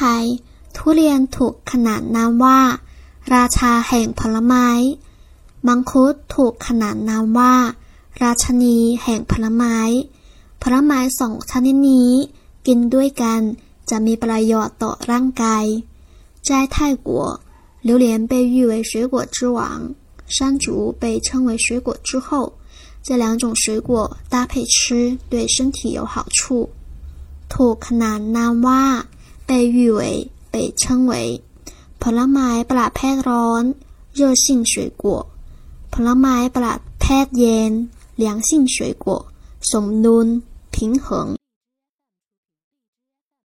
ไทย ทุเรียนถูกขนานนามว่า ราชาแห่งผลไม้ มังคุดถูกขนานนามว่า ราชนีแห่งผลไม้ ผลไม้สองชนิดนี้ กินด้วยกันจะมีประโยชน์ต่อร่างกาย在泰国，榴莲被誉为水果之王，山竹被称为水果之后。这两种水果搭配吃，对身体有好处。ถูกขนานนามว่า 被誉为被称为ผลไม้ประเภทร้อน热性水果ผลไม้ประเภทเย็น凉性水果สมดุล平衡